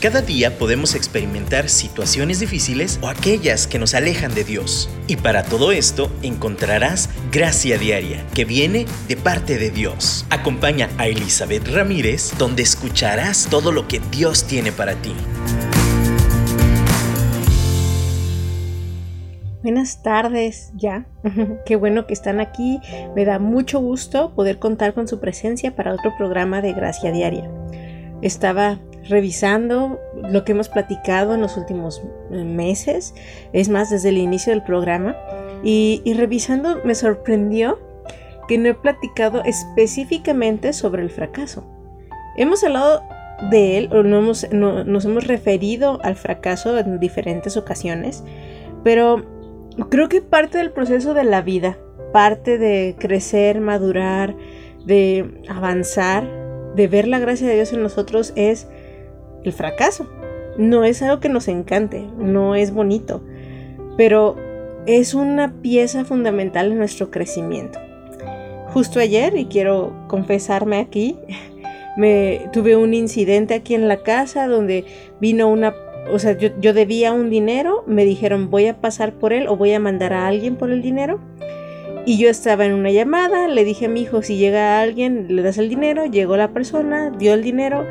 Cada día podemos experimentar situaciones difíciles o aquellas que nos alejan de Dios. Y para todo esto encontrarás gracia diaria que viene de parte de Dios. Acompaña a Elizabeth Ramírez donde escucharás todo lo que Dios tiene para ti. Buenas tardes, ya. Qué bueno que están aquí. Me da mucho gusto poder contar con su presencia para otro programa de Gracia Diaria. Estaba revisando lo que hemos platicado en los últimos eh, meses, es más, desde el inicio del programa, y, revisando me sorprendió que no he platicado específicamente sobre el fracaso. Hemos hablado de él, o no nos hemos referido al fracaso en diferentes ocasiones, pero creo que parte del proceso de la vida, parte de crecer, madurar, de avanzar, de ver la gracia de Dios en nosotros es el fracaso. No es algo que nos encante, no es bonito, pero es una pieza fundamental en nuestro crecimiento. Justo ayer, y quiero confesarme aquí, me tuve un incidente aquí en la casa donde vino una, o sea, yo, yo debía un dinero, me dijeron voy a pasar por él o voy a mandar a alguien por el dinero. Y yo estaba en una llamada, le dije a mi hijo, si llega alguien, le das el dinero, llegó la persona, dio el dinero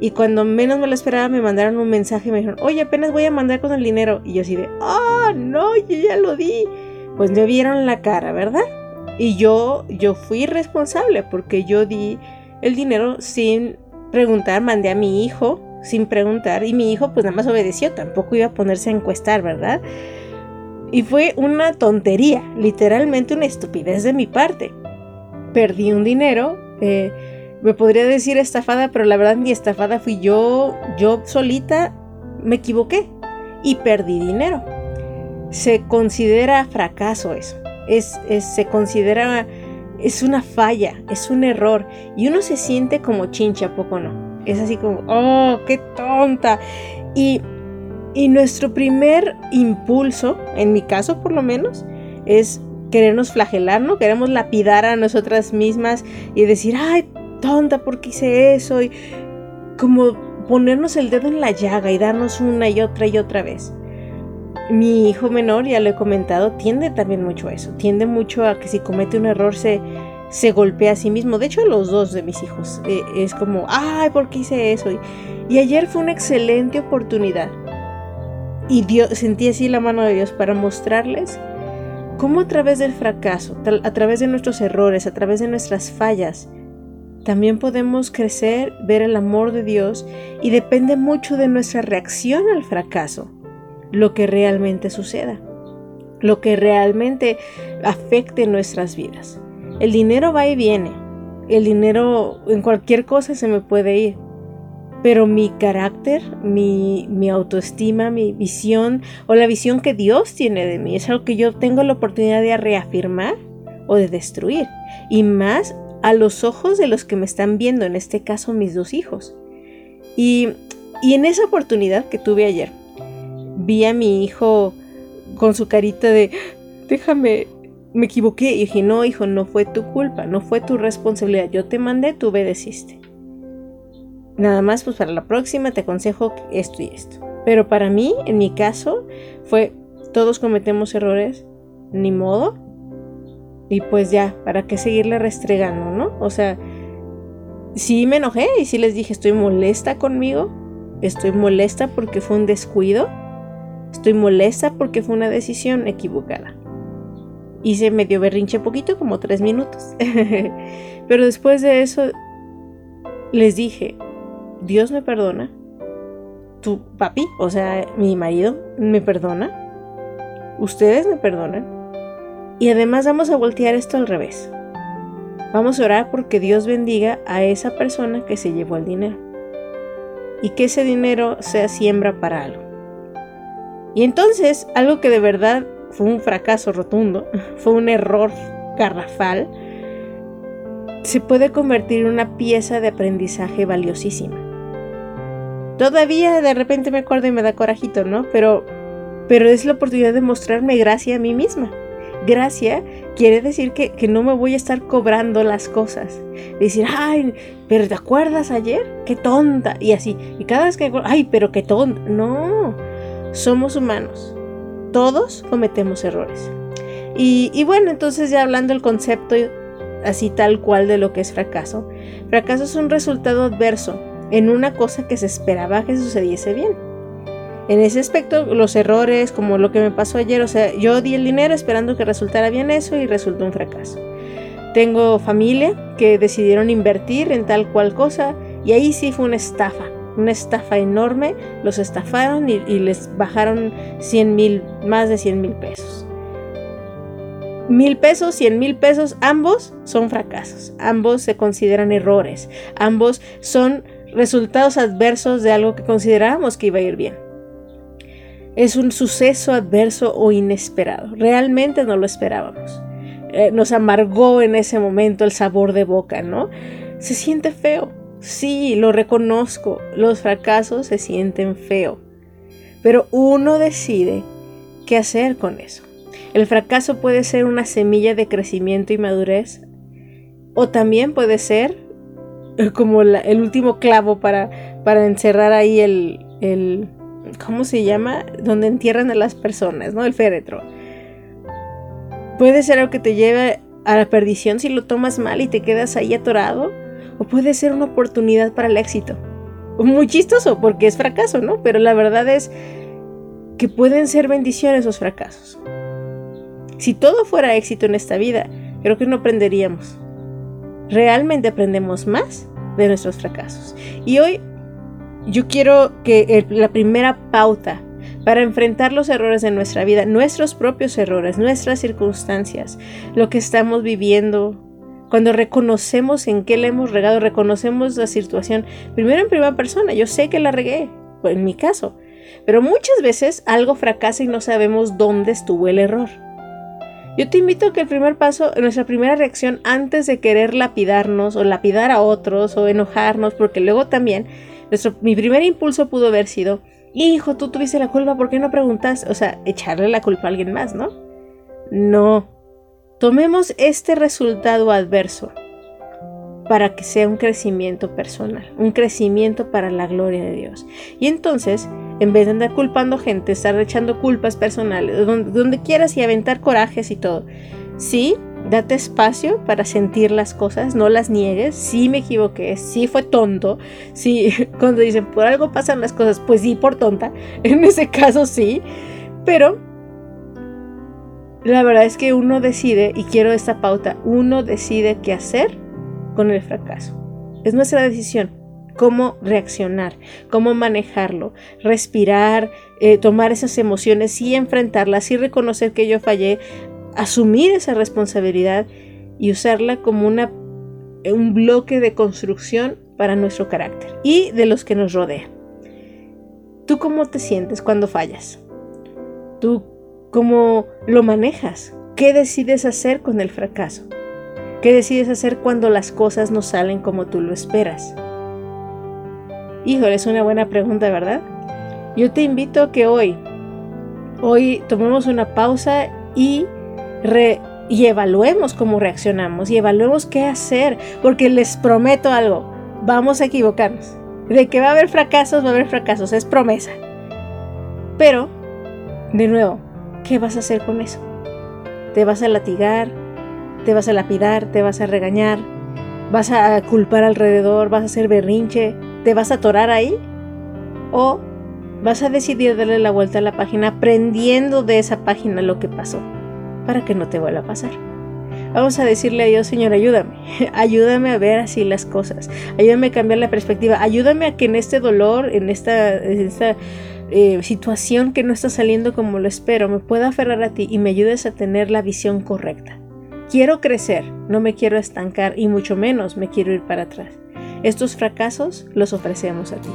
y cuando menos me lo esperaba me mandaron un mensaje y me dijeron, oye, apenas voy a mandar con el dinero. Y yo así de, ah, no, yo ya lo di. Pues me vieron la cara, ¿verdad? Y yo, yo fui responsable porque yo di el dinero sin preguntar, mandé a mi hijo sin preguntar y mi hijo pues nada más obedeció, tampoco iba a ponerse a encuestar, ¿verdad? Y fue una tontería, literalmente una estupidez de mi parte. Perdí un dinero, eh, me podría decir estafada, pero la verdad mi estafada fui yo, yo solita me equivoqué y perdí dinero. Se considera fracaso eso, es, se considera, es una falla, es un error y uno se siente como chincha, poco no? Es así como, oh, qué tonta. Y, y nuestro primer impulso, en mi caso por lo menos, es querernos flagelar, ¿no? Queremos lapidar a nosotras mismas y decir, ay, tonta, porque hice eso? Y como ponernos el dedo en la llaga y darnos una y otra y otra vez. Mi hijo menor, ya lo he comentado, tiende también mucho a eso. Tiende mucho a que si comete un error se, se golpea a sí mismo. De hecho, los dos de mis hijos. Eh, es como, ay, ¿por qué hice eso? Y, y ayer fue una excelente oportunidad. Y Dios, sentí así la mano de Dios para mostrarles cómo a través del fracaso, a través de nuestros errores, a través de nuestras fallas, también podemos crecer, ver el amor de Dios y depende mucho de nuestra reacción al fracaso, lo que realmente suceda, lo que realmente afecte nuestras vidas. El dinero va y viene, el dinero en cualquier cosa se me puede ir, pero mi carácter, mi, autoestima, mi visión o la visión que Dios tiene de mí es algo que yo tengo la oportunidad de reafirmar o de destruir. Y más a los ojos de los que me están viendo, en este caso mis dos hijos. Y, en esa oportunidad que tuve ayer, vi a mi hijo con su carita de, déjame, me equivoqué. Y dije, no, hijo, no fue tu culpa, no fue tu responsabilidad. Yo te mandé, tú obedeciste. Nada más, pues para la próxima te aconsejo esto y esto. Pero para mí, en mi caso, fue, todos cometemos errores, ni modo, y pues ya, ¿para qué seguirle restregando, no? O sea, sí me enojé y sí les dije, estoy molesta conmigo, estoy molesta porque fue un descuido, estoy molesta porque fue una decisión equivocada. Hice medio berrinche poquito, como tres minutos. Pero después de eso, les dije, Dios me perdona, tu papi, o sea, mi marido, me perdona, ustedes me perdonan y además vamos a voltear esto al revés. Vamos a orar porque Dios bendiga a esa persona que se llevó el dinero. Y que ese dinero sea siembra para algo. Y entonces, algo que de verdad fue un fracaso rotundo, fue un error garrafal, se puede convertir en una pieza de aprendizaje valiosísima. Todavía de repente me acuerdo y me da corajito, ¿no? Pero, pero es la oportunidad de mostrarme gracia a mí misma gracia quiere decir que, no me voy a estar cobrando las cosas. Decir, ay, pero ¿te acuerdas ayer? Qué tonta. Y así. Y cada vez que, ay, pero qué tonta. No, somos humanos. Todos cometemos errores. Y, y bueno, entonces ya hablando del concepto así tal cual de lo que es fracaso. Fracaso es un resultado adverso en una cosa que se esperaba que sucediese bien. En ese aspecto, los errores, como lo que me pasó ayer, o sea, yo di el dinero esperando que resultara bien eso y resultó un fracaso. Tengo familia que decidieron invertir en tal cual cosa y ahí sí fue una estafa, una estafa enorme. Los estafaron y, les bajaron 100 mil, más de 100 mil pesos. Mil pesos, cien mil pesos, ambos son fracasos, ambos se consideran errores, ambos son resultados adversos de algo que considerábamos que iba a ir bien. Es un suceso adverso o inesperado. Realmente no lo esperábamos. Eh, nos amargó en ese momento el sabor de boca, ¿no? Se siente feo. Sí, lo reconozco. Los fracasos se sienten feo. Pero uno decide qué hacer con eso. El fracaso puede ser una semilla de crecimiento y madurez. O también puede ser como el último clavo para, para encerrar ahí el, el, ¿cómo se llama? Donde entierran a las personas, ¿no? El féretro. Puede ser algo que te lleve a la perdición si lo tomas mal y te quedas ahí atorado. O puede ser una oportunidad para el éxito. Muy chistoso porque es fracaso, ¿no? Pero la verdad es que pueden ser bendiciones esos fracasos. Si todo fuera éxito en esta vida, creo que no aprenderíamos. Realmente aprendemos más de nuestros fracasos. Y hoy yo quiero que la primera pauta para enfrentar los errores de nuestra vida, nuestros propios errores, nuestras circunstancias, lo que estamos viviendo, cuando reconocemos en qué le hemos regado, reconocemos la situación, primero en primera persona, yo sé que la regué, en mi caso, pero muchas veces algo fracasa y no sabemos dónde estuvo el error. Yo te invito a que el primer paso, nuestra primera reacción antes de querer lapidarnos o lapidar a otros o enojarnos, porque luego también mi primer impulso pudo haber sido, hijo, tú tuviste la culpa, ¿por qué no preguntas? O sea, echarle la culpa a alguien más, ¿no? No. Tomemos este resultado adverso para que sea un crecimiento personal, un crecimiento para la gloria de Dios. Y entonces, en vez de andar culpando gente, estar echando culpas personales, donde, donde quieras y aventar corajes y todo, sí, date espacio para sentir las cosas, no las niegues, sí me equivoqué, sí fue tonto, sí, cuando dicen por algo pasan las cosas, pues sí, por tonta, en ese caso sí, pero la verdad es que uno decide, y quiero esta pauta, uno decide qué hacer con el fracaso. Es nuestra decisión cómo reaccionar, cómo manejarlo, respirar, eh, tomar esas emociones y enfrentarlas y reconocer que yo fallé, asumir esa responsabilidad y usarla como una, un bloque de construcción para nuestro carácter y de los que nos rodean. ¿Tú cómo te sientes cuando fallas? ¿Tú cómo lo manejas? ¿Qué decides hacer con el fracaso? ¿Qué decides hacer cuando las cosas no salen como tú lo esperas? Híjole, es una buena pregunta, ¿verdad? Yo te invito a que hoy, hoy tomemos una pausa y y evaluemos cómo reaccionamos y evaluemos qué hacer, porque les prometo algo, vamos a equivocarnos. De que va a haber fracasos, va a haber fracasos, es promesa. Pero, de nuevo, ¿qué vas a hacer con eso? ¿Te vas a latigar? ¿Te vas a lapidar? ¿Te vas a regañar? ¿Vas a culpar alrededor? ¿Vas a hacer berrinche? ¿Te vas a atorar ahí? ¿O vas a decidir darle la vuelta a la página aprendiendo de esa página lo que pasó? Para que no te vuelva a pasar. Vamos a decirle a Dios, Señor, ayúdame, ayúdame a ver así las cosas, ayúdame a cambiar la perspectiva, ayúdame a que en este dolor, en esta, eh, situación que no está saliendo como lo espero, me pueda aferrar a ti y me ayudes a tener la visión correcta. Quiero crecer, no me quiero estancar y mucho menos me quiero ir para atrás. Estos fracasos los ofrecemos a ti.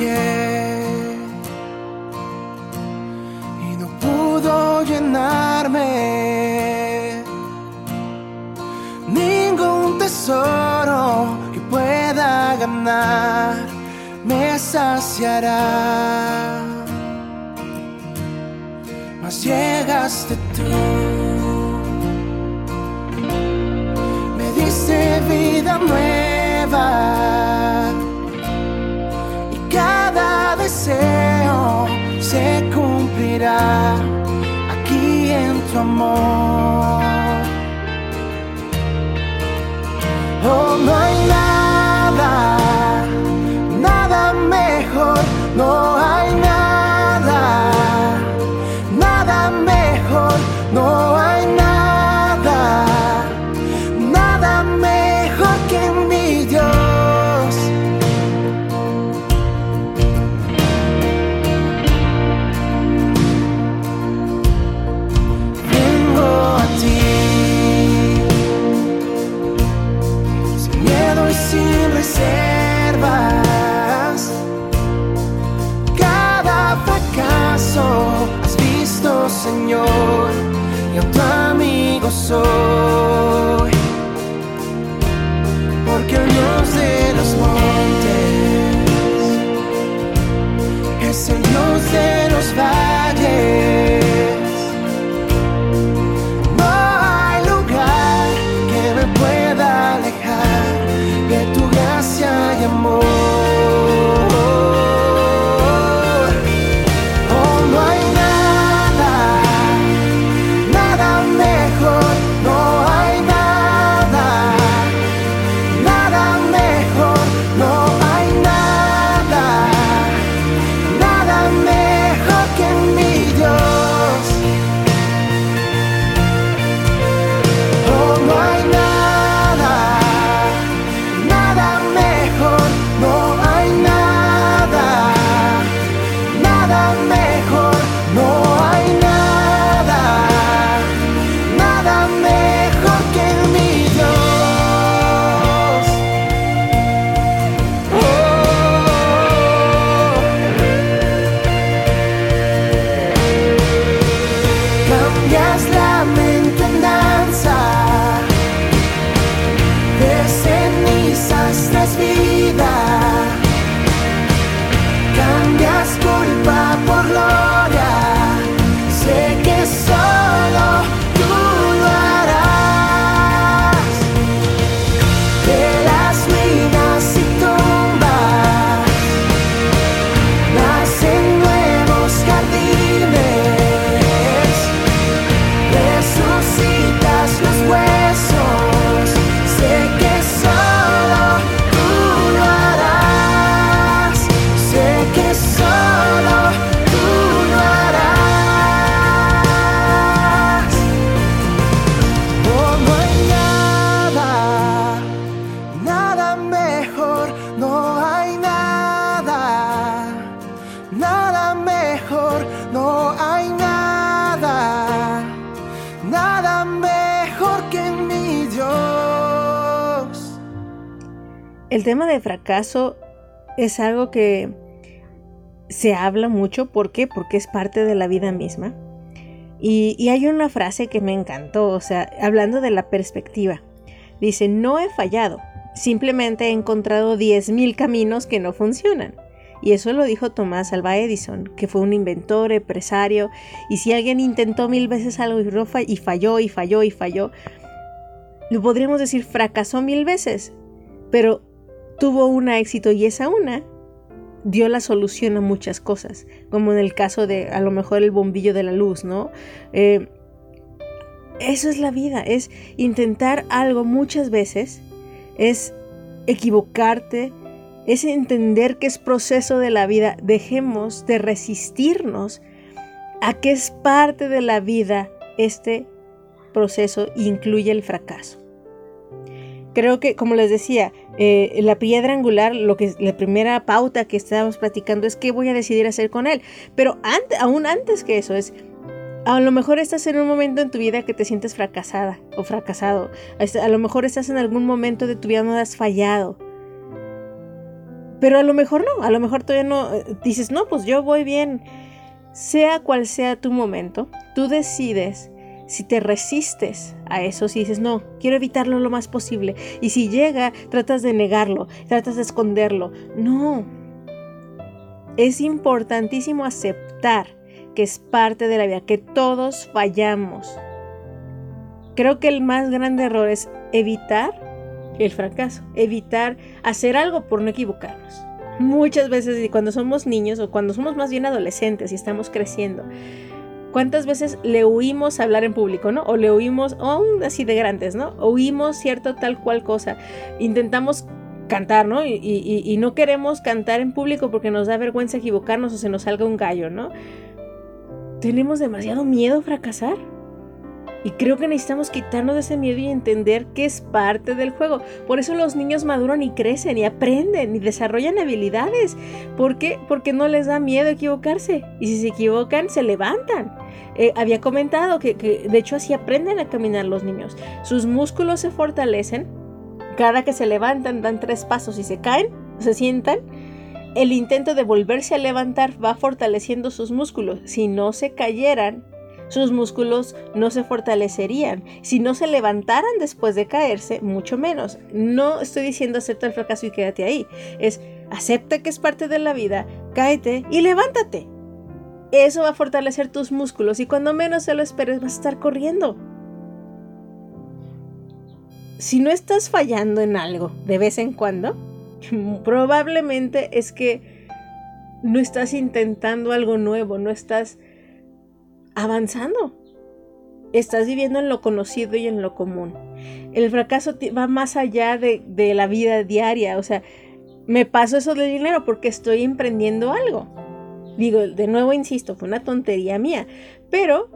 Y no pudo llenarme ningún tesoro que pueda ganar me saciará. Mas llegaste tú, me diste vida nueva cumplirá aquí en tu amor. Tema de fracaso es algo que se habla mucho. ¿Por qué? Porque es parte de la vida misma. Y, hay una frase que me encantó, o sea, hablando de la perspectiva. Dice, no he fallado, simplemente he encontrado 10.000 caminos que no funcionan. Y eso lo dijo Tomás Alva Edison, que fue un inventor, empresario, y si alguien intentó mil veces algo y falló y falló y falló, lo podríamos decir fracasó mil veces, pero tuvo un éxito y esa una dio la solución a muchas cosas, como en el caso de a lo mejor el bombillo de la luz, ¿no? Eh, eso es la vida, es intentar algo muchas veces, es equivocarte, es entender que es proceso de la vida. Dejemos de resistirnos a que es parte de la vida este proceso incluye el fracaso. Creo que, como les decía, eh, la piedra angular, lo que la primera pauta que estábamos platicando es qué voy a decidir hacer con él. Pero aún antes que eso es, a lo mejor estás en un momento en tu vida que te sientes fracasada o fracasado. A a lo mejor estás en algún momento de tu vida donde has fallado. Pero a lo mejor no, a lo mejor todavía no eh, dices, no, pues yo voy bien. Sea cual sea tu momento, tú decides si te resistes a eso, si dices, no, quiero evitarlo lo más posible, y si llega, tratas de negarlo, tratas de esconderlo, no. Es importantísimo aceptar que es parte de la vida, que todos fallamos. Creo que el más grande error es evitar el fracaso, evitar hacer algo por no equivocarnos. Muchas veces cuando somos niños o cuando somos más bien adolescentes y estamos creciendo, ¿cuántas veces le huimos hablar en público, no? O le huimos, así de grandes, ¿no? Oímos cierto tal cual cosa. Intentamos cantar, ¿no? Y, y, no queremos cantar en público porque nos da vergüenza equivocarnos o se nos salga un gallo, ¿no? Tenemos demasiado miedo a fracasar. Y creo que necesitamos quitarnos de ese miedo y entender que es parte del juego. Por eso los niños maduran y crecen y aprenden y desarrollan habilidades. ¿Por qué? Porque no les da miedo equivocarse. Y si se equivocan, se levantan. Eh, había comentado que, que de hecho así aprenden a caminar los niños. Sus músculos se fortalecen. Cada que se levantan dan tres pasos y se caen, se sientan el intento de volverse a levantar va fortaleciendo sus músculos. Si no se cayeran, sus músculos no se fortalecerían. Si no se levantaran después de caerse, mucho menos. No estoy diciendo acepta el fracaso y quédate ahí. Es acepta que es parte de la vida, cáete y levántate. Eso va a fortalecer tus músculos y cuando menos se lo esperes vas a estar corriendo. Si no estás fallando en algo de vez en cuando, probablemente es que no estás intentando algo nuevo, no estás avanzando. Estás viviendo en lo conocido y en lo común. El fracaso va más allá de, la vida diaria. O sea, me paso eso de dinero porque estoy emprendiendo algo. Digo, de nuevo insisto, fue una tontería mía. Pero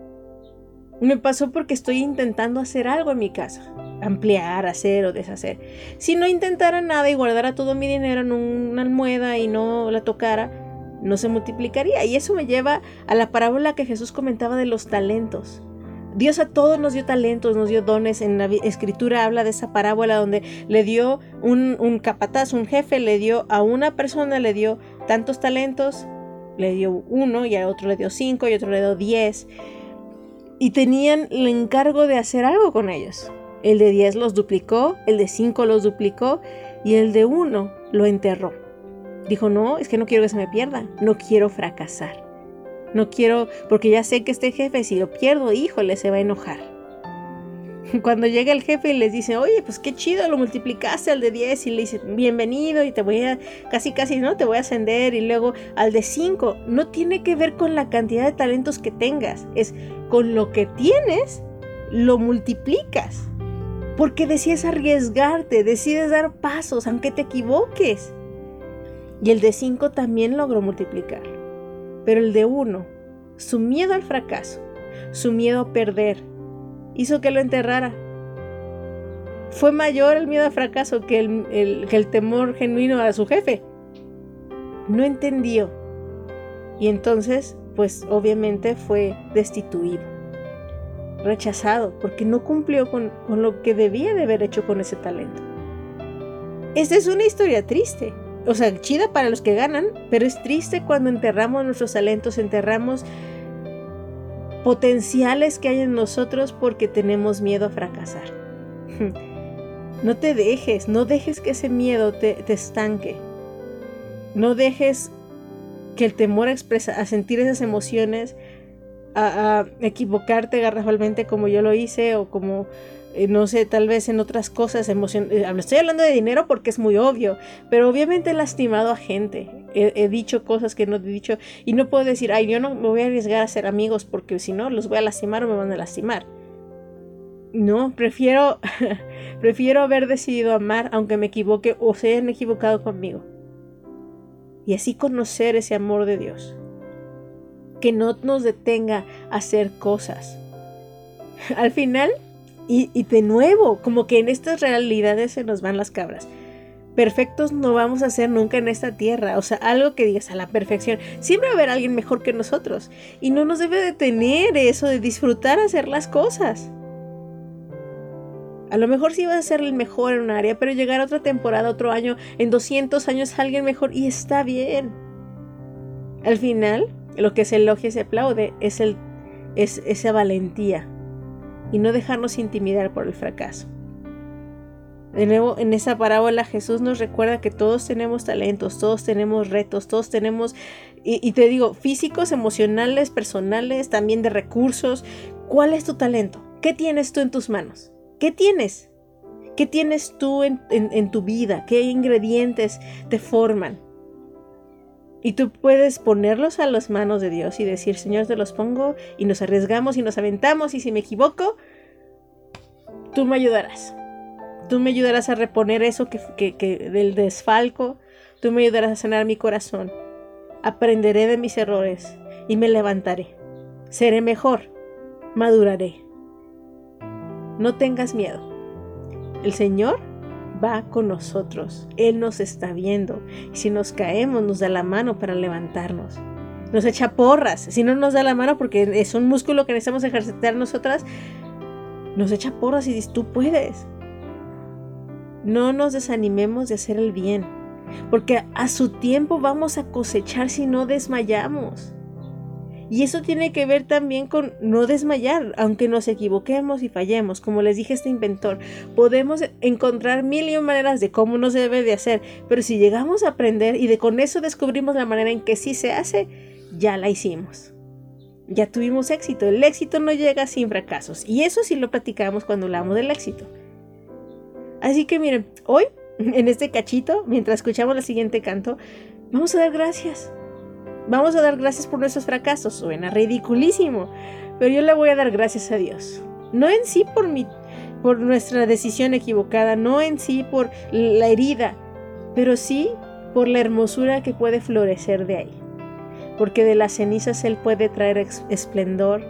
me pasó porque estoy intentando hacer algo en mi casa. Ampliar, hacer o deshacer. Si no intentara nada y guardara todo mi dinero en una almohada y no la tocara, no se multiplicaría. Y eso me lleva a la parábola que Jesús comentaba de los talentos. Dios a todos nos dio talentos, nos dio dones. En la escritura habla de esa parábola donde le dio un, un capataz, un jefe, le dio a una persona, le dio tantos talentos, le dio uno y a otro le dio cinco y a otro le dio diez. Y tenían el encargo de hacer algo con ellos. El de diez los duplicó, el de cinco los duplicó y el de uno lo enterró. Dijo, no, es que no quiero que se me pierda, no quiero fracasar. No quiero, porque ya sé que este jefe, si lo pierdo, híjole, se va a enojar. Cuando llega el jefe y les dice, oye, pues qué chido, lo multiplicaste al de 10 y le dice, bienvenido y te voy a, casi casi, ¿no? Te voy a ascender y luego al de 5. No tiene que ver con la cantidad de talentos que tengas, es con lo que tienes, lo multiplicas. Porque decides arriesgarte, decides dar pasos, aunque te equivoques. Y el de 5 también logró multiplicar. Pero el de 1, su miedo al fracaso, su miedo a perder, hizo que lo enterrara. Fue mayor el miedo al fracaso que el, temor genuino a su jefe. No entendió. Y entonces, pues obviamente fue destituido, rechazado, porque no cumplió con, con lo que debía de haber hecho con ese talento. Esta es una historia triste, o sea, chida para los que ganan, pero es triste cuando enterramos nuestros talentos, enterramos potenciales que hay en nosotros porque tenemos miedo a fracasar. No te dejes, no dejes que ese miedo te, estanque. No dejes que el temor a, a sentir esas emociones, a, a equivocarte garrafalmente como yo lo hice o como no sé, tal vez en otras cosas, emoción eh, estoy hablando de dinero porque es muy obvio, pero obviamente he lastimado a gente, he, dicho cosas que no he dicho y no puedo decir, ay, yo no me voy a arriesgar a ser amigos porque si no, los voy a lastimar o me van a lastimar. No, prefiero, prefiero haber decidido amar aunque me equivoque o se hayan equivocado conmigo. Y así conocer ese amor de Dios. Que no nos detenga a hacer cosas. Al final, y, de nuevo, como que en estas realidades se nos van las cabras. Perfectos no vamos a ser nunca en esta tierra. O sea, algo que digas a la perfección. Siempre va a haber alguien mejor que nosotros. Y no nos debe detener eso de disfrutar hacer las cosas. A lo mejor sí vas a ser el mejor en un área, pero llegar a otra temporada, otro año, en 200 años alguien mejor y está bien. Al final, lo que se elogia y se aplaude es, esa valentía y no dejarnos intimidar por el fracaso. De nuevo, en esa parábola Jesús nos recuerda que todos tenemos talentos, todos tenemos retos, todos tenemos, y, te digo, físicos, emocionales, personales, también de recursos. ¿Cuál es tu talento? ¿Qué tienes tú en tus manos? ¿Qué tienes? ¿Qué tienes tú en, tu vida? ¿Qué ingredientes te forman? Y tú puedes ponerlos a las manos de Dios y decir, Señor, te los pongo y nos arriesgamos y nos aventamos y si me equivoco, tú me ayudarás. Tú me ayudarás a reponer eso que, del desfalco. Tú me ayudarás a sanar mi corazón. Aprenderé de mis errores y me levantaré. Seré mejor. Maduraré. No tengas miedo. El Señor va con nosotros. Él nos está viendo. Si nos caemos, nos da la mano para levantarnos. Nos echa porras. Si no nos da la mano porque es un músculo que necesitamos ejercitar nosotras, nos echa porras y dice, tú puedes. No nos desanimemos de hacer el bien, porque a su tiempo vamos a cosechar si no desmayamos. Y eso tiene que ver también con no desmayar, aunque nos equivoquemos y fallemos. Como les dije este inventor, podemos encontrar mil y maneras de cómo no se debe de hacer, pero si llegamos a aprender y de con eso descubrimos la manera en que sí se hace, ya la hicimos. Ya tuvimos éxito. El éxito no llega sin fracasos. Y eso sí lo platicamos cuando hablamos del éxito. Así que miren, hoy, en este cachito, mientras escuchamos el siguiente canto, vamos a dar gracias Vamos a dar gracias por nuestros fracasos. Suena ridiculísimo, pero yo le voy a dar gracias a Dios. No en sí por mi por nuestra decisión equivocada, no en sí por la herida, pero sí por la hermosura que puede florecer de ahí. Porque de las cenizas Él puede traer esplendor,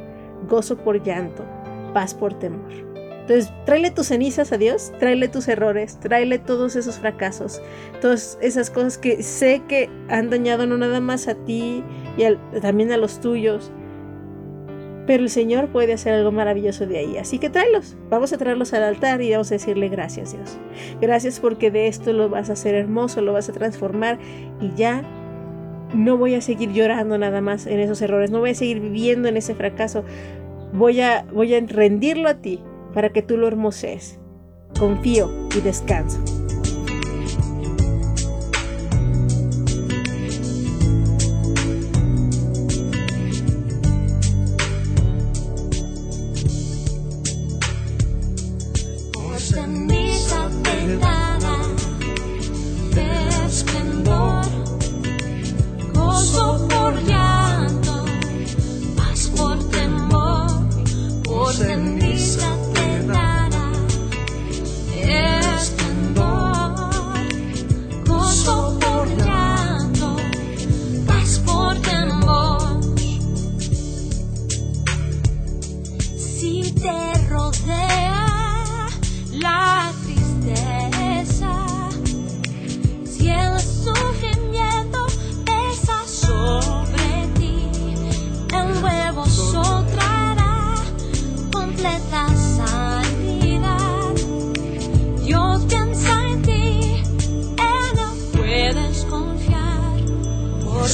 gozo por llanto, paz por temor. Entonces, tráele tus cenizas a Dios, tráele tus errores, tráele todos esos fracasos, todas esas cosas que sé que han dañado no nada más a ti y también a los tuyos. Pero el Señor puede hacer algo maravilloso de ahí. Así que tráelos. Vamos a traerlos al altar y vamos a decirle gracias, Dios. Gracias porque de esto lo vas a hacer hermoso, lo vas a transformar y ya no voy a seguir llorando nada más en esos errores, no voy a seguir viviendo en ese fracaso. Voy a, voy a rendirlo a ti para que tú lo hermosees. Confío y descanso.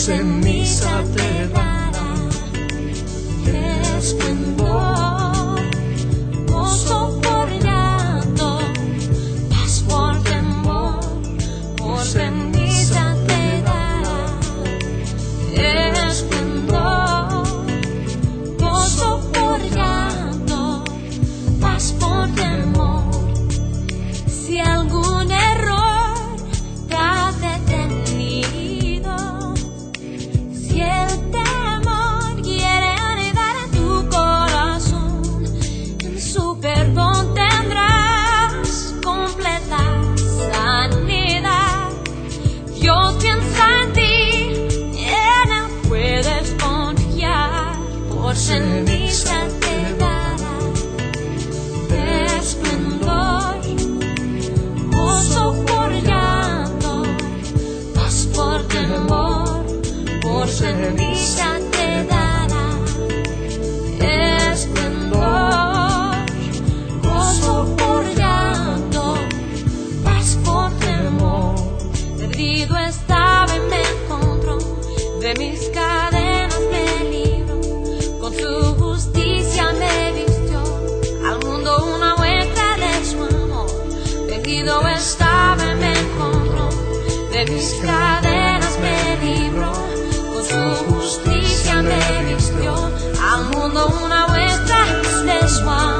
in me. sonrisa te dará esplendor, gozo por llanto, paz por temor. Perdido estaba y me encontró de mis cadenas de libro, con su justicia me vistió, al mundo una muestra de su amor. Perdido estaba y me encontró de mis cadenas de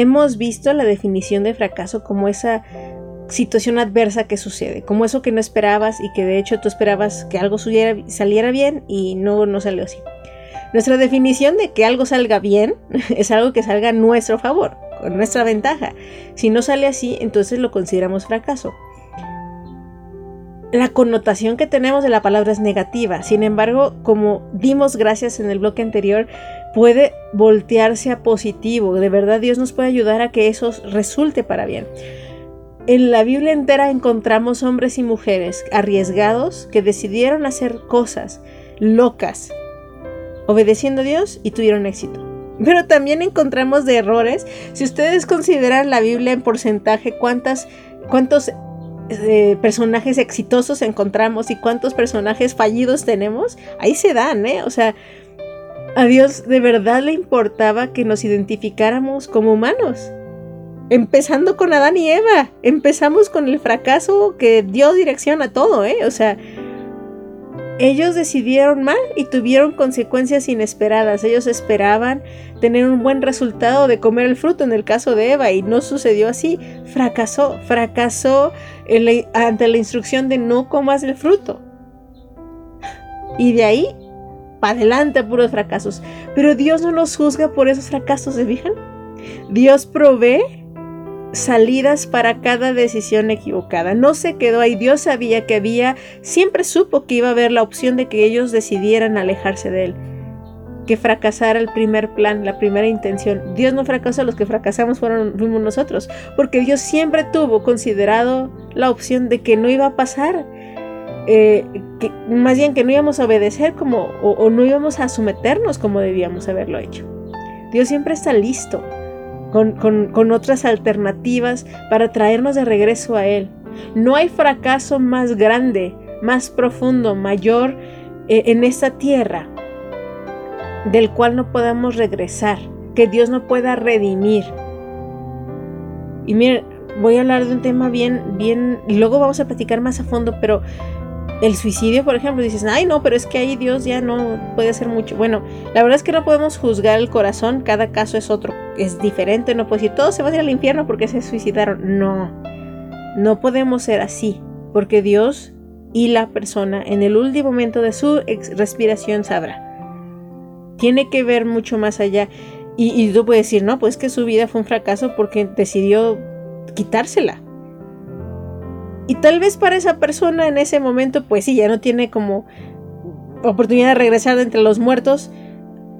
Hemos visto la definición de fracaso como esa situación adversa que sucede, como eso que no esperabas y que de hecho tú esperabas que algo subiera- saliera bien y no, no salió así. Nuestra definición de que algo salga bien es algo que salga a nuestro favor, con nuestra ventaja. Si no sale así, entonces lo consideramos fracaso. La connotación que tenemos de la palabra es negativa, sin embargo, como dimos gracias en el bloque anterior, puede voltearse a positivo. De verdad Dios nos puede ayudar a que eso resulte para bien. En la Biblia entera encontramos hombres y mujeres arriesgados que decidieron hacer cosas locas, obedeciendo a Dios y tuvieron éxito. Pero también encontramos de errores. Si ustedes consideran la Biblia en porcentaje, cuántas, cuántos eh, personajes exitosos encontramos y cuántos personajes fallidos tenemos, ahí se dan, ¿eh? O sea, a Dios de verdad le importaba que nos identificáramos como humanos. Empezando con Adán y Eva. Empezamos con el fracaso que dio dirección a todo, ¿eh? O sea, ellos decidieron mal y tuvieron consecuencias inesperadas. Ellos esperaban tener un buen resultado de comer el fruto en el caso de Eva y no sucedió así. Fracasó, fracasó ante la instrucción de no comas el fruto. Y de ahí para adelante puros fracasos. Pero Dios no nos juzga por esos fracasos, ¿se fijan? Dios provee salidas para cada decisión equivocada. No se quedó ahí. Dios sabía que había, siempre supo que iba a haber la opción de que ellos decidieran alejarse de Él. Que fracasara el primer plan, la primera intención. Dios no fracasó, los que fracasamos fueron, fuimos nosotros. Porque Dios siempre tuvo considerado la opción de que no iba a pasar. Eh, más bien que no íbamos a obedecer como, o, no íbamos a someternos como debíamos haberlo hecho. Dios siempre está listo con, con- con otras alternativas para traernos de regreso a Él. No hay fracaso más grande, más profundo, mayor eh, en esta tierra del cual no podamos regresar, que Dios no pueda redimir. Y miren, voy a hablar de un tema bien, bien, y luego vamos a platicar más a fondo, pero el suicidio, por ejemplo, dices, ay no, pero es que ahí Dios ya no puede hacer mucho. Bueno, la verdad es que no podemos juzgar el corazón, cada caso es otro, es diferente, no puedo decir, todos se van a ir al infierno porque se suicidaron. No, no podemos ser así, porque Dios y la persona en el último momento de su respiración sabrá. Tiene que ver mucho más allá. Y, y tú puedes decir, no, pues que su vida fue un fracaso porque decidió quitársela. Y tal vez para esa persona en ese momento, pues sí, ya no tiene como oportunidad de regresar de entre los muertos.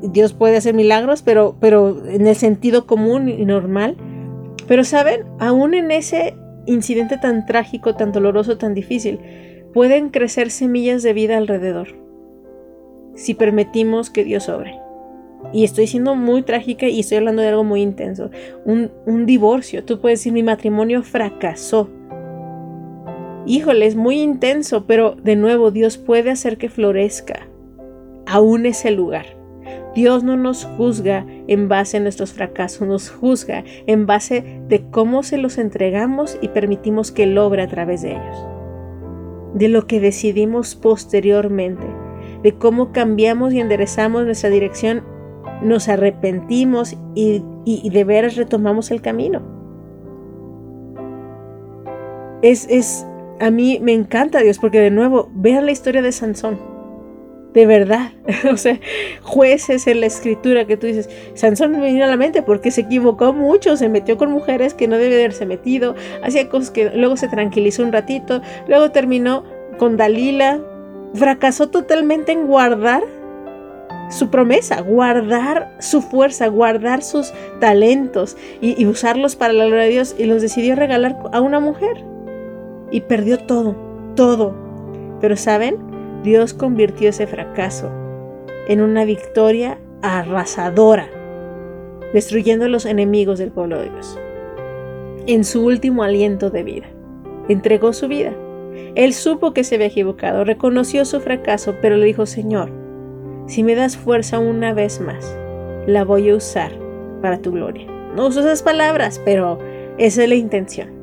Dios puede hacer milagros, pero, pero en el sentido común y normal. Pero saben, aún en ese incidente tan trágico, tan doloroso, tan difícil, pueden crecer semillas de vida alrededor. Si permitimos que Dios obre. Y estoy siendo muy trágica y estoy hablando de algo muy intenso. Un, un divorcio. Tú puedes decir, mi matrimonio fracasó. Híjole, es muy intenso, pero de nuevo Dios puede hacer que florezca aún ese lugar. Dios no nos juzga en base a nuestros fracasos, nos juzga en base de cómo se los entregamos y permitimos que Él a través de ellos. De lo que decidimos posteriormente, de cómo cambiamos y enderezamos nuestra dirección nos arrepentimos y, y de veras retomamos el camino. Es, es, a mí me encanta Dios porque de nuevo, vean la historia de Sansón. De verdad, o sea, jueces en la escritura que tú dices, Sansón me vino a la mente porque se equivocó mucho, se metió con mujeres que no debe de haberse metido, hacía cosas que luego se tranquilizó un ratito, luego terminó con Dalila, fracasó totalmente en guardar su promesa, guardar su fuerza, guardar sus talentos y, y, usarlos para la gloria de Dios y los decidió regalar a una mujer. Y perdió todo, todo. Pero saben, Dios convirtió ese fracaso en una victoria arrasadora, destruyendo a los enemigos del pueblo de Dios. En su último aliento de vida, entregó su vida. Él supo que se había equivocado, reconoció su fracaso, pero le dijo, Señor, si me das fuerza una vez más, la voy a usar para tu gloria. No uso esas palabras, pero esa es la intención.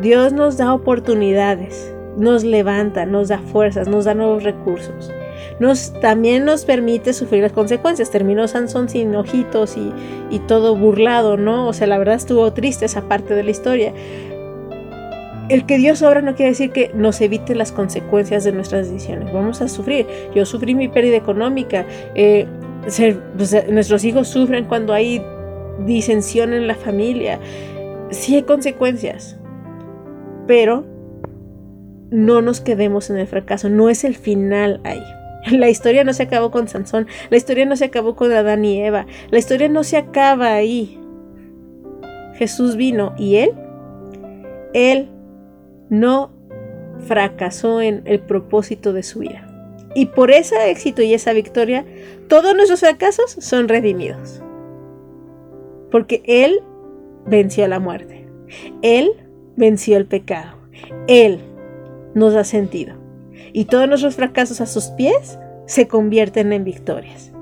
Dios nos da oportunidades, nos levanta, nos da fuerzas, nos da nuevos recursos. Nos, también nos permite sufrir las consecuencias. Terminó Sansón sin ojitos y, y todo burlado, ¿no? O sea, la verdad estuvo triste esa parte de la historia. El que Dios obra no quiere decir que nos evite las consecuencias de nuestras decisiones. Vamos a sufrir. Yo sufrí mi pérdida económica. Eh, nuestros hijos sufren cuando hay disensión en la familia. Sí hay consecuencias. Pero no nos quedemos en el fracaso. No es el final ahí. La historia no se acabó con Sansón. La historia no se acabó con Adán y Eva. La historia no se acaba ahí. Jesús vino y él, él no fracasó en el propósito de su vida. Y por ese éxito y esa victoria, todos nuestros fracasos son redimidos. Porque Él venció la muerte. Él venció el pecado. Él nos da sentido. Y todos nuestros fracasos a sus pies se convierten en victorias.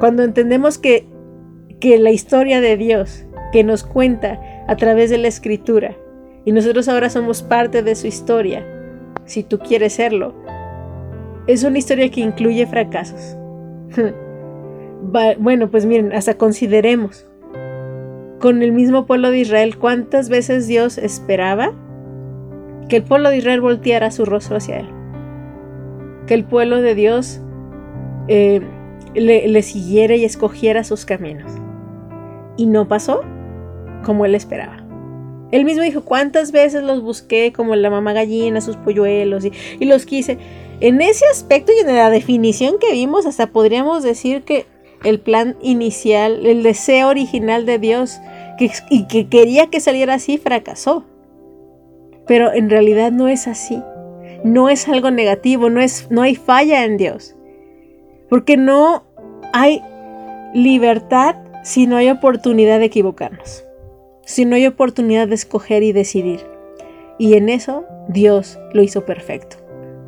Cuando entendemos que, que la historia de Dios que nos cuenta a través de la escritura y nosotros ahora somos parte de su historia, si tú quieres serlo. Es una historia que incluye fracasos. bueno, pues miren, hasta consideremos con el mismo pueblo de Israel cuántas veces Dios esperaba que el pueblo de Israel volteara su rostro hacia él. Que el pueblo de Dios eh, le, siguiera y escogiera sus caminos. Y no pasó como él esperaba. Él mismo dijo, ¿cuántas veces los busqué como la mamá gallina, sus polluelos y, y, los quise? En ese aspecto y en la definición que vimos, hasta podríamos decir que el plan inicial, el deseo original de Dios que, y que quería que saliera así, fracasó. Pero en realidad no es así. No es algo negativo, no, es, no hay falla en Dios. Porque no hay libertad si no hay oportunidad de equivocarnos si no hay oportunidad de escoger y decidir. Y en eso Dios lo hizo perfecto.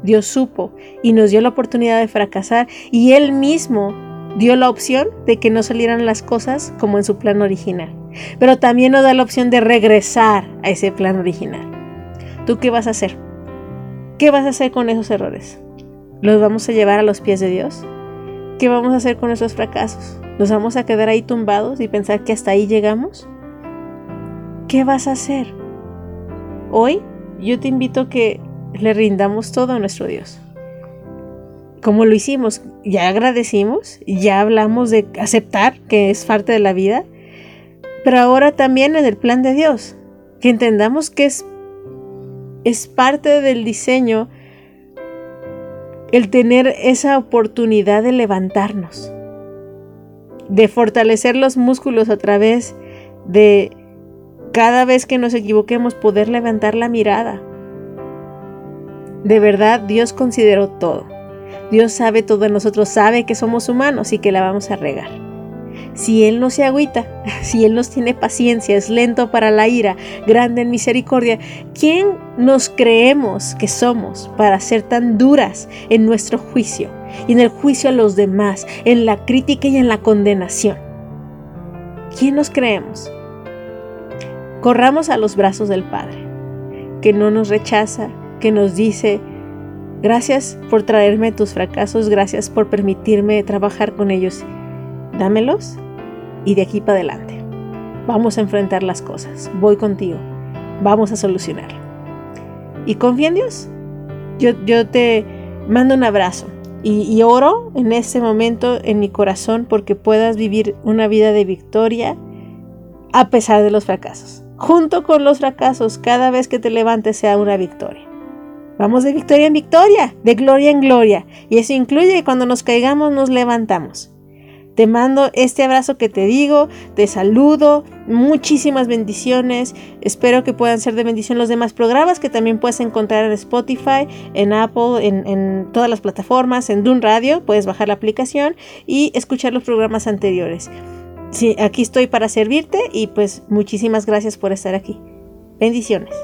Dios supo y nos dio la oportunidad de fracasar y Él mismo dio la opción de que no salieran las cosas como en su plan original. Pero también nos da la opción de regresar a ese plan original. ¿Tú qué vas a hacer? ¿Qué vas a hacer con esos errores? ¿Los vamos a llevar a los pies de Dios? ¿Qué vamos a hacer con esos fracasos? ¿Nos vamos a quedar ahí tumbados y pensar que hasta ahí llegamos? ¿Qué vas a hacer? Hoy yo te invito a que le rindamos todo a nuestro Dios. Como lo hicimos, ya agradecimos, ya hablamos de aceptar que es parte de la vida, pero ahora también en el plan de Dios, que entendamos que es, es parte del diseño el tener esa oportunidad de levantarnos, de fortalecer los músculos a través de cada vez que nos equivoquemos poder levantar la mirada. De verdad, Dios consideró todo. Dios sabe todo nosotros, sabe que somos humanos y que la vamos a regar. Si Él no se agüita, si Él nos tiene paciencia, es lento para la ira, grande en misericordia, ¿quién nos creemos que somos para ser tan duras en nuestro juicio y en el juicio a los demás, en la crítica y en la condenación? ¿Quién nos creemos? corramos a los brazos del Padre, que no nos rechaza, que nos dice, gracias por traerme tus fracasos, gracias por permitirme trabajar con ellos dámelos y de aquí para adelante. Vamos a enfrentar las cosas. Voy contigo. Vamos a solucionarlo. Y confía en Dios. Yo, te mando un abrazo y, y oro en este momento en mi corazón porque puedas vivir una vida de victoria a pesar de los fracasos. Junto con los fracasos, cada vez que te levantes sea una victoria. Vamos de victoria en victoria, de gloria en gloria. Y eso incluye que cuando nos caigamos nos levantamos. Te mando este abrazo que te digo, te saludo, muchísimas bendiciones. Espero que puedan ser de bendición los demás programas que también puedes encontrar en Spotify, en Apple, en, en todas las plataformas, en Dun Radio, puedes bajar la aplicación y escuchar los programas anteriores. Sí, aquí estoy para servirte y pues muchísimas gracias por estar aquí. Bendiciones.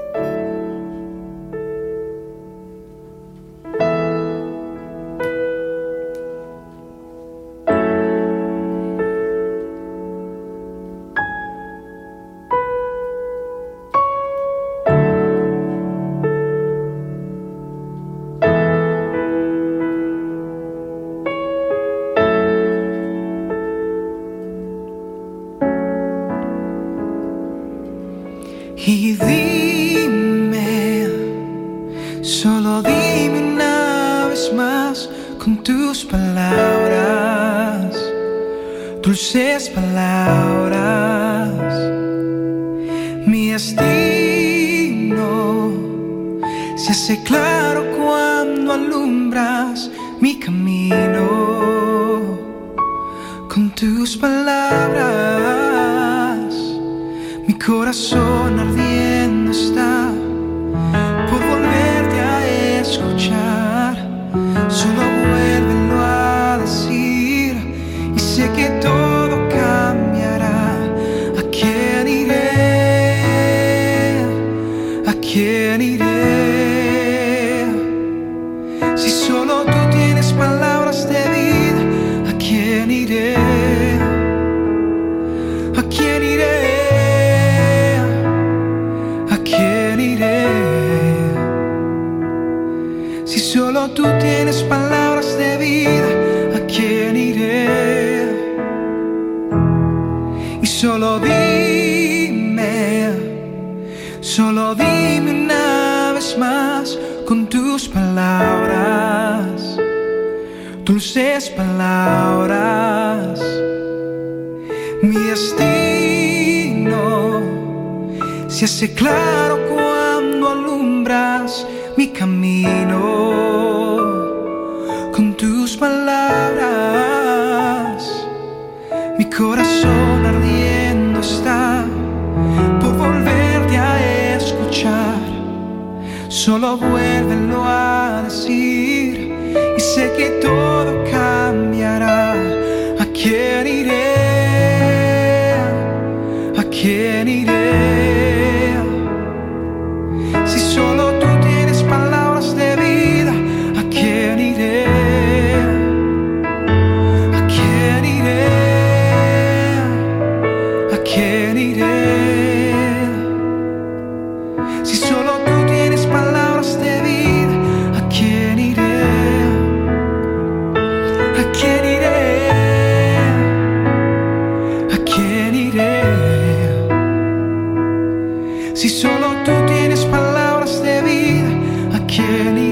Y dime, solo dime una vez más con tus palabras, dulces palabras, mi destino se hace claro cuando alumbras mi camino con tus palabras. Corazón ardiendo Y solo dime, solo dime una vez más con tus palabras, dulces palabras. Mi destino se hace claro cuando alumbras mi camino Solo vuélvelo a decir y sé que todo cambiará. ¿A quién iré? Si solo tú tienes palabras de vida, ¿a quién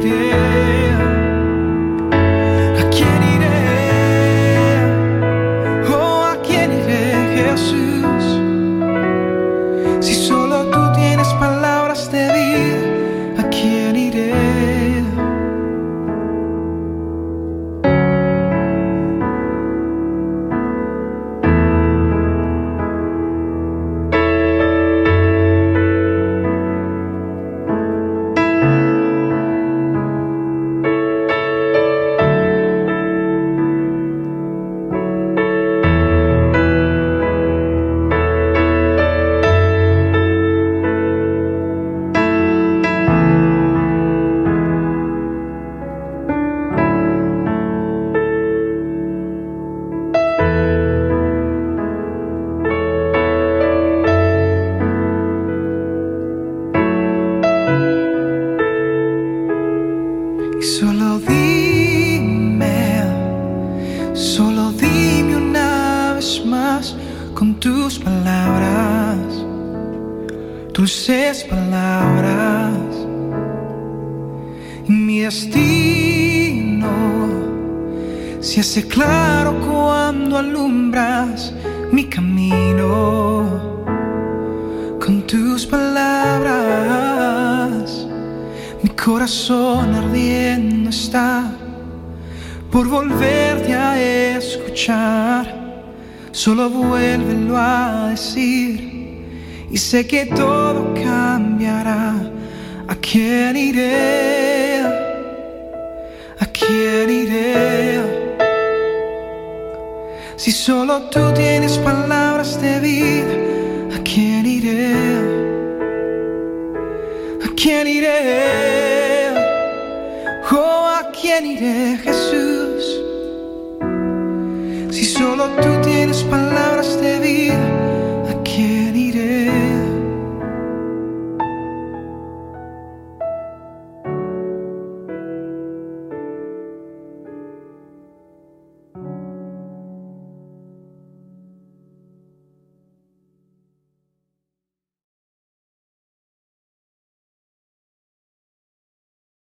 destino se hace claro cuando alumbras mi camino con tus palabras. Mi corazón ardiendo está por volverte a escuchar. Solo vuélvelo a decir y sé que todo cambiará. ¿A quién iré? ¿A quién iré? Si solo tú tienes palabras de vida, ¿a quién iré? ¿A quién iré? Oh, ¿a quién iré, Jesús? Si solo tú tienes palabras de vida,